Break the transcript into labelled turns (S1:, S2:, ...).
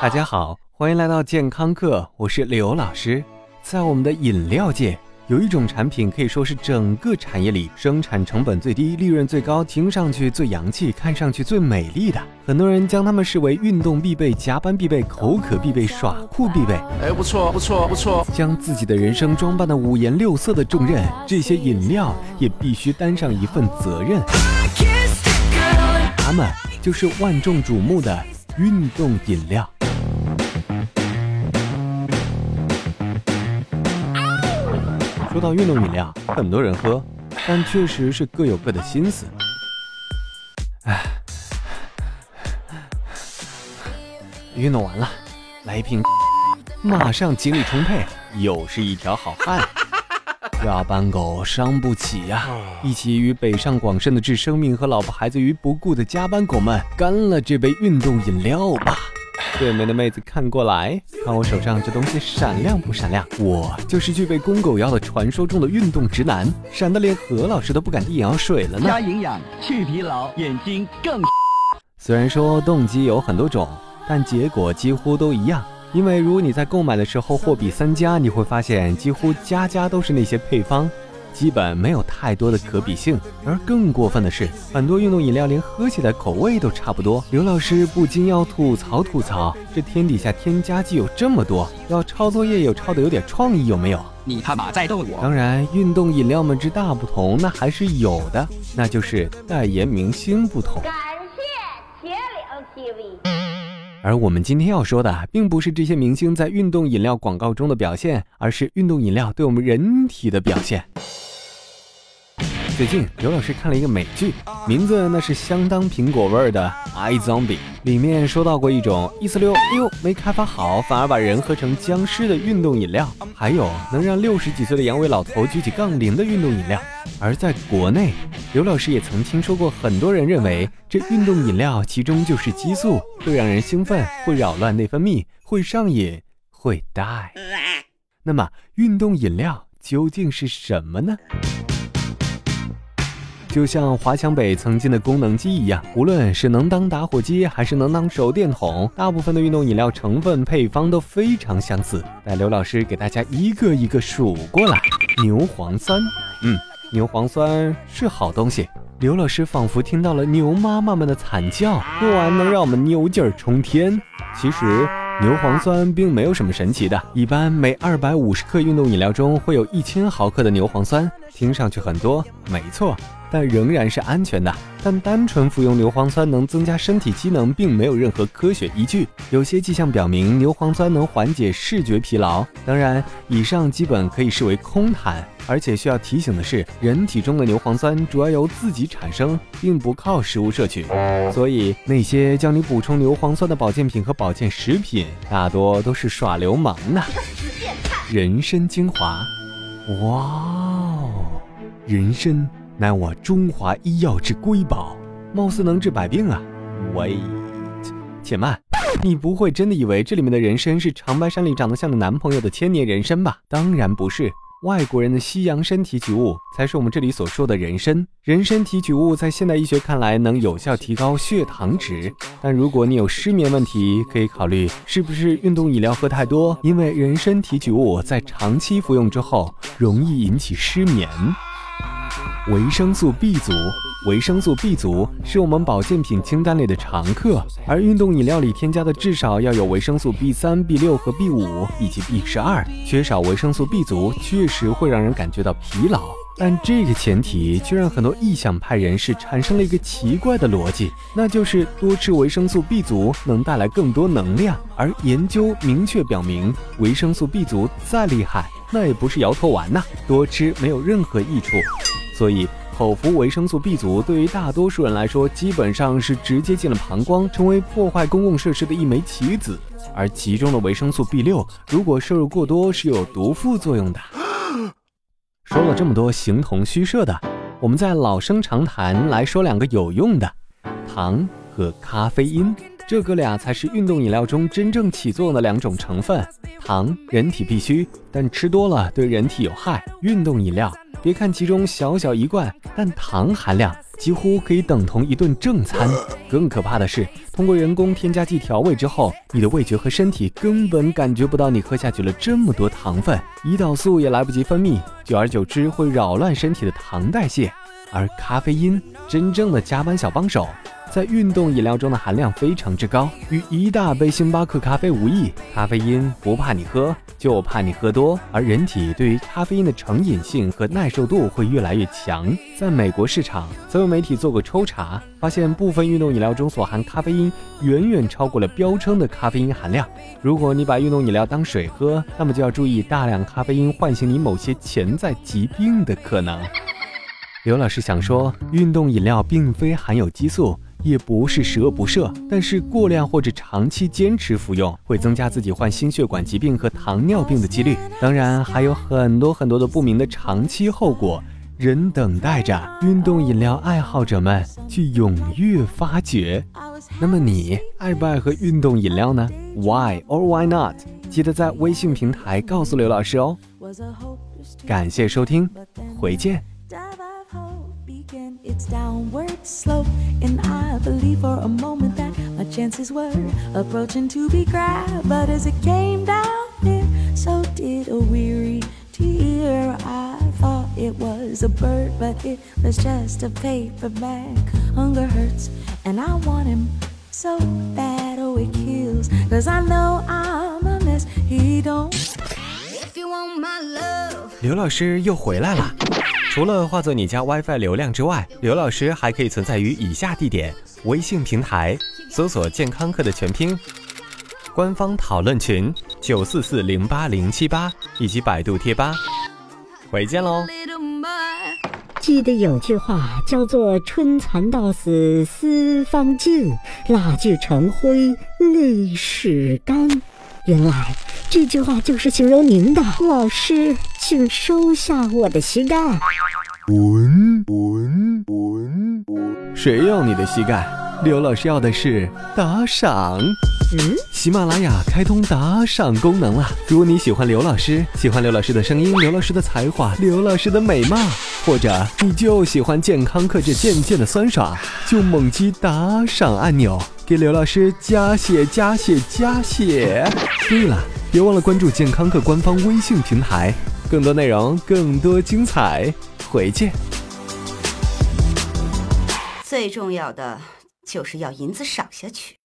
S1: 大家好，欢迎来到健康课，我是刘老师。在我们的饮料界，有一种产品可以说是整个产业里生产成本最低、利润最高、听上去最洋气、看上去最美丽的。很多人将它们视为运动必备、加班必备、口渴必备、耍酷必备。
S2: 哎，不错，不错，不错。
S1: 将自己的人生装扮的五颜六色的重任，这些饮料也必须担上一份责任。它们就是万众瞩目的运动饮料。说到运动饮料，很多人喝，但确实是各有各的心思。哎，运动完了，来一瓶，马上精力充沛，又是一条好汉。加班狗伤不起呀！一起与北上广深的置生命和老婆孩子于不顾的加班狗们，干了这杯运动饮料吧！对面的妹子看过来，看我手上这东西闪亮不闪亮？我就是具备公狗腰的传说中的运动直男，闪得连何老师都不敢滴眼药水了呢。
S3: 加营养，去疲劳，眼睛更。
S1: 虽然说动机有很多种，但结果几乎都一样。因为如果你在购买的时候货比三家，你会发现几乎家家都是那些配方。基本没有太多的可比性，而更过分的是，很多运动饮料连喝起来口味都差不多。刘老师不禁要吐槽吐槽，这天底下添加剂有这么多，要抄作业有抄的有点创意有没有？
S3: 你他妈在逗我！
S1: 当然，运动饮料们之大不同，那还是有的，那就是代言明星不同。感谢铁岭 TV。而我们今天要说的，并不是这些明星在运动饮料广告中的表现，而是运动饮料对我们人体的表现。最近刘老师看了一个美剧，名字那是相当苹果味儿的《I Zombie》，里面说到过一种意思溜溜没开发好，反而把人喝成僵尸的运动饮料，还有能让六十几岁的阳痿老头举起杠铃的运动饮料。而在国内，刘老师也曾听说过，很多人认为这运动饮料其中就是激素，会让人兴奋，会扰乱内分泌，会上瘾，会 die。那么，运动饮料究竟是什么呢？就像华强北曾经的功能机一样，无论是能当打火机还是能当手电筒，大部分的运动饮料成分配方都非常相似。但刘老师给大家一个一个数过来。牛磺酸，嗯，牛磺酸是好东西。刘老师仿佛听到了牛妈妈们的惨叫，喝完能让我们牛劲儿冲天。其实牛磺酸并没有什么神奇的，一般每二百五十克运动饮料中会有一千毫克的牛磺酸，听上去很多，没错。但仍然是安全的。但单纯服用牛磺酸能增加身体机能，并没有任何科学依据。有些迹象表明牛磺酸能缓解视觉疲劳。当然，以上基本可以视为空谈。而且需要提醒的是，人体中的牛磺酸主要由自己产生，并不靠食物摄取。所以，那些教你补充牛磺酸的保健品和保健食品，大多都是耍流氓的。人参精华，哇哦，人参。乃我中华医药之瑰宝，貌似能治百病啊！喂，且慢，你不会真的以为这里面的人参是长白山里长得像你男朋友的千年人参吧？当然不是，外国人的西洋参提取物才是我们这里所说的人参。人参提取物在现代医学看来能有效提高血糖值，但如果你有失眠问题，可以考虑是不是运动饮料喝太多，因为人参提取物在长期服用之后容易引起失眠。维生素 B 族，维生素 B 族是我们保健品清单里的常客，而运动饮料里添加的至少要有维生素 B 三、B 六和 B 五以及 B 十二。缺少维生素 B 族确实会让人感觉到疲劳，但这个前提却让很多意想派人士产生了一个奇怪的逻辑，那就是多吃维生素 B 族能带来更多能量。而研究明确表明，维生素 B 族再厉害，那也不是摇头丸呐，多吃没有任何益处。所以，口服维生素 B 族对于大多数人来说，基本上是直接进了膀胱，成为破坏公共设施的一枚棋子。而其中的维生素 B 六，如果摄入过多，是有毒副作用的。说了这么多形同虚设的，我们再老生常谈来说两个有用的：糖和咖啡因。这哥俩才是运动饮料中真正起作用的两种成分。糖，人体必须，但吃多了对人体有害。运动饮料，别看其中小小一罐，但糖含量几乎可以等同一顿正餐。更可怕的是，通过人工添加剂调味之后，你的味觉和身体根本感觉不到你喝下去了这么多糖分，胰岛素也来不及分泌，久而久之会扰乱身体的糖代谢。而咖啡因，真正的加班小帮手。在运动饮料中的含量非常之高，与一大杯星巴克咖啡无异。咖啡因不怕你喝，就怕你喝多。而人体对于咖啡因的成瘾性和耐受度会越来越强。在美国市场，曾有媒体做过抽查，发现部分运动饮料中所含咖啡因远远超过了标称的咖啡因含量。如果你把运动饮料当水喝，那么就要注意大量咖啡因唤醒你某些潜在疾病的可能。刘老师想说，运动饮料并非含有激素。也不是十恶不赦，但是过量或者长期坚持服用会增加自己患心血管疾病和糖尿病的几率。当然，还有很多很多的不明的长期后果，仍等待着运动饮料爱好者们去踊跃发掘。那么你爱不爱喝运动饮料呢？Why or why not？记得在微信平台告诉刘老师哦。感谢收听，回见。chances were approaching to be grabbed. But as it came down here, so did a weary tear. I thought it was a bird, but it was just a paper bag. Hunger hurts, and I want him so bad. Oh, it kills, cause I know I'm a mess. He don't. 刘老师又回来了。除了化作你家 WiFi 流量之外，刘老师还可以存在于以下地点： 微信平台搜索“健康课”的全拼，官方讨论群九四四零八零七八，以及百度贴吧。回见喽！
S4: 记得有句话叫做“春蚕到死丝方尽，蜡炬成灰泪始干”。原来这句话就是形容您的，老师，请收下我的膝盖。
S1: 滚滚滚！谁要你的膝盖？刘老师要的是打赏。嗯，喜马拉雅开通打赏功能了。如果你喜欢刘老师，喜欢刘老师的声音，刘老师的才华，刘老师的美貌，或者你就喜欢健康课这渐渐的酸爽，就猛击打赏按钮。给刘老师加血加血加血！对了，别忘了关注健康课官方微信平台，更多内容，更多精彩，回见。
S5: 最重要的就是要银子赏下去。